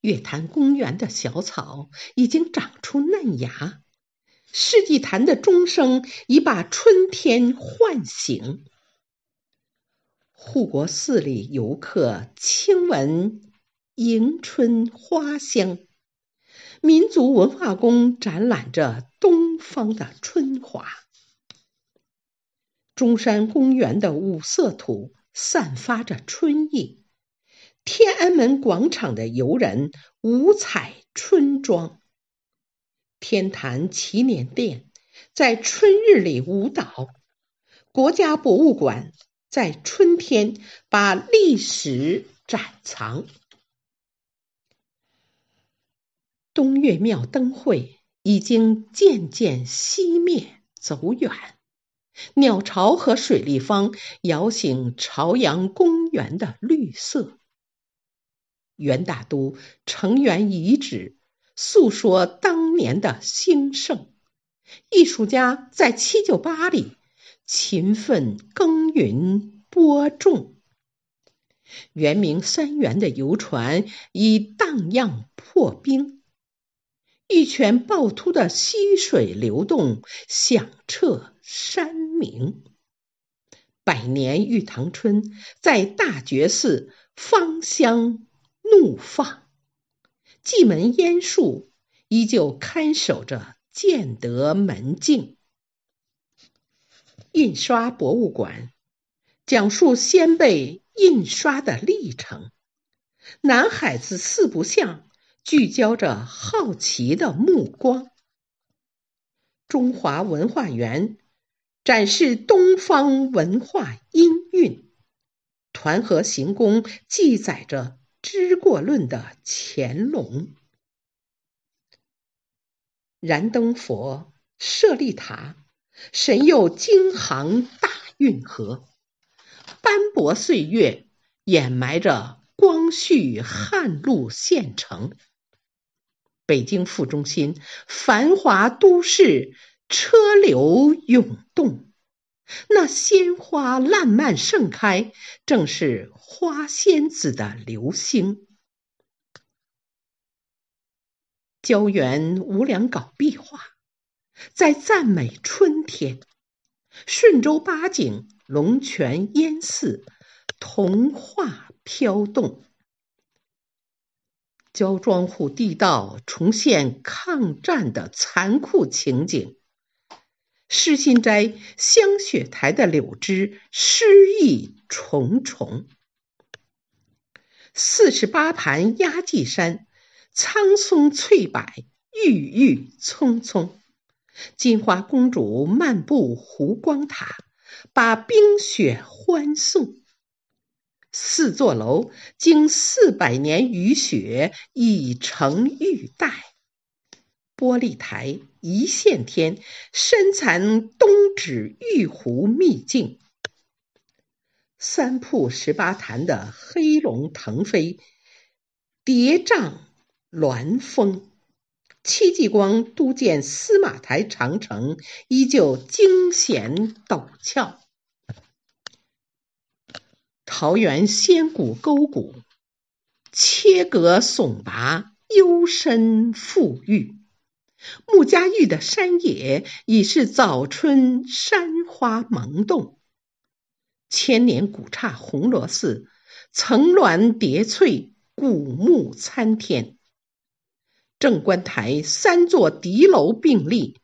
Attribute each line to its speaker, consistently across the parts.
Speaker 1: 月坛公园的小草已经长出嫩芽，世纪坛的钟声已把春天唤醒。护国寺里游客轻闻迎春花香，民族文化宫展览着东方的春华。中山公园的五色土散发着春意。天安门广场的游人五彩春装，天坛祈年殿在春日里舞蹈，国家博物馆在春天把历史展藏。东岳庙灯会已经渐渐熄灭走远，鸟巢和水立方摇醒朝阳公园的绿色。元大都城垣遗址诉说当年的兴盛，艺术家在七九八里勤奋耕耘播种。圆明三元的游船已荡漾破冰，玉泉趵突的溪水流动响彻山明。百年玉堂春在大觉寺芳香。怒放，蓟门烟树依旧看守着建德门径。印刷博物馆讲述先辈印刷的历程。南海子四不像聚焦着好奇的目光。中华文化园展示东方文化音韵。团河行宫记载着。知过论的乾隆，燃灯佛、舍利塔，神佑京杭大运河，斑驳岁月掩埋着光绪汉路县城。北京副中心，繁华都市，车流涌动。那鲜花烂漫盛开，正是花仙子的流星。胶原无良搞壁画，在赞美春天。顺州八景，龙泉烟寺，童话飘动。焦庄户地道重现抗战的残酷情景。诗心斋香雪台的柳枝诗意重重，四十八盘压髻山苍松翠柏郁郁葱葱，金花公主漫步湖光塔，把冰雪欢送。四座楼经四百年雨雪已成玉带。玻璃台一线天，深残东指玉壶秘境；三瀑十八潭的黑龙腾飞，叠嶂峦峰；戚继光督建司马台长城，依旧惊险陡峭；桃源仙谷沟谷，切割耸拔，幽深富郁。穆家峪的山野已是早春山花萌动，千年古刹红螺寺层峦叠翠，古木参天。正观台三座敌楼并立，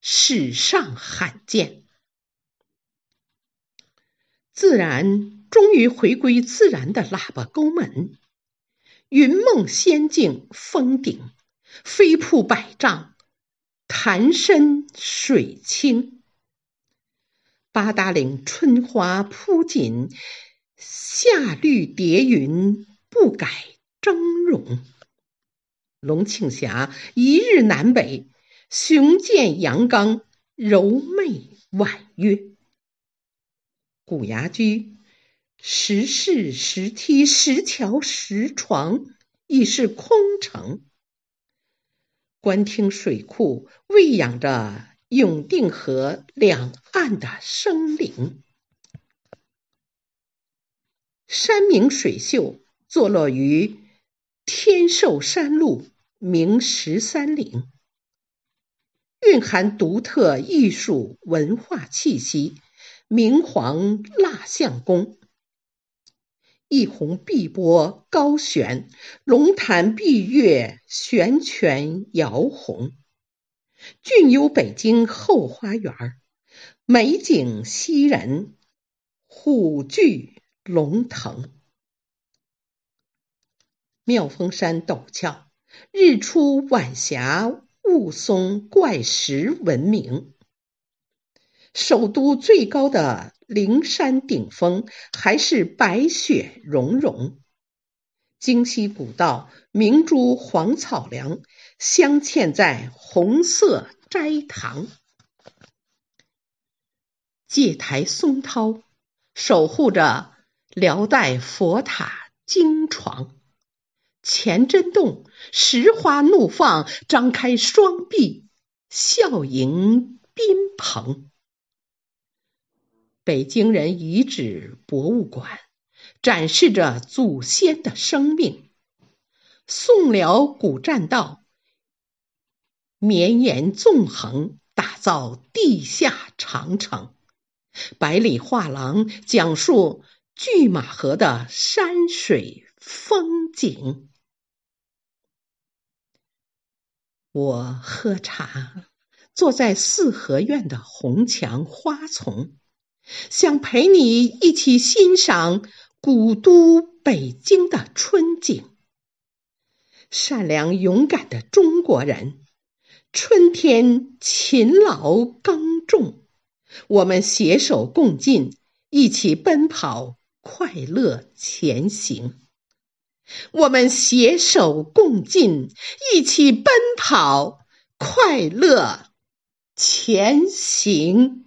Speaker 1: 史上罕见。自然终于回归自然的喇叭沟门，云梦仙境峰顶，飞瀑百丈。潭深水清，八达岭春花铺锦，夏绿叠云不改峥嵘。龙庆峡一日南北，雄健阳刚，柔媚婉约。古崖居，石室、石梯、石桥、石床，已是空城。官厅水库喂养着永定河两岸的生灵。山明水秀，坐落于天寿山路，明十三陵，蕴含独特艺术文化气息。明皇蜡像宫，一泓碧波高悬，龙潭碧月悬泉摇红，俊幽北京后花园，美景熙人，虎踞龙腾。妙峰山陡峭，日出晚霞雾松怪石闻名。首都最高的灵山顶峰还是白雪融融，京西古道明珠黄草梁镶嵌在红色斋堂，戒台松涛守护着辽代佛塔经床，乾真洞石花怒放，张开双臂笑迎宾朋。北京人遗址博物馆展示着祖先的生命。宋辽古栈道绵延纵横，打造地下长城。百里画廊讲述拒马河的山水风景。我喝茶，坐在四合院的红墙花丛。想陪你一起欣赏古都北京的春景。善良勇敢的中国人，春天勤劳耕种，我们携手共进，一起奔跑，快乐前行。我们携手共进，一起奔跑，快乐前行。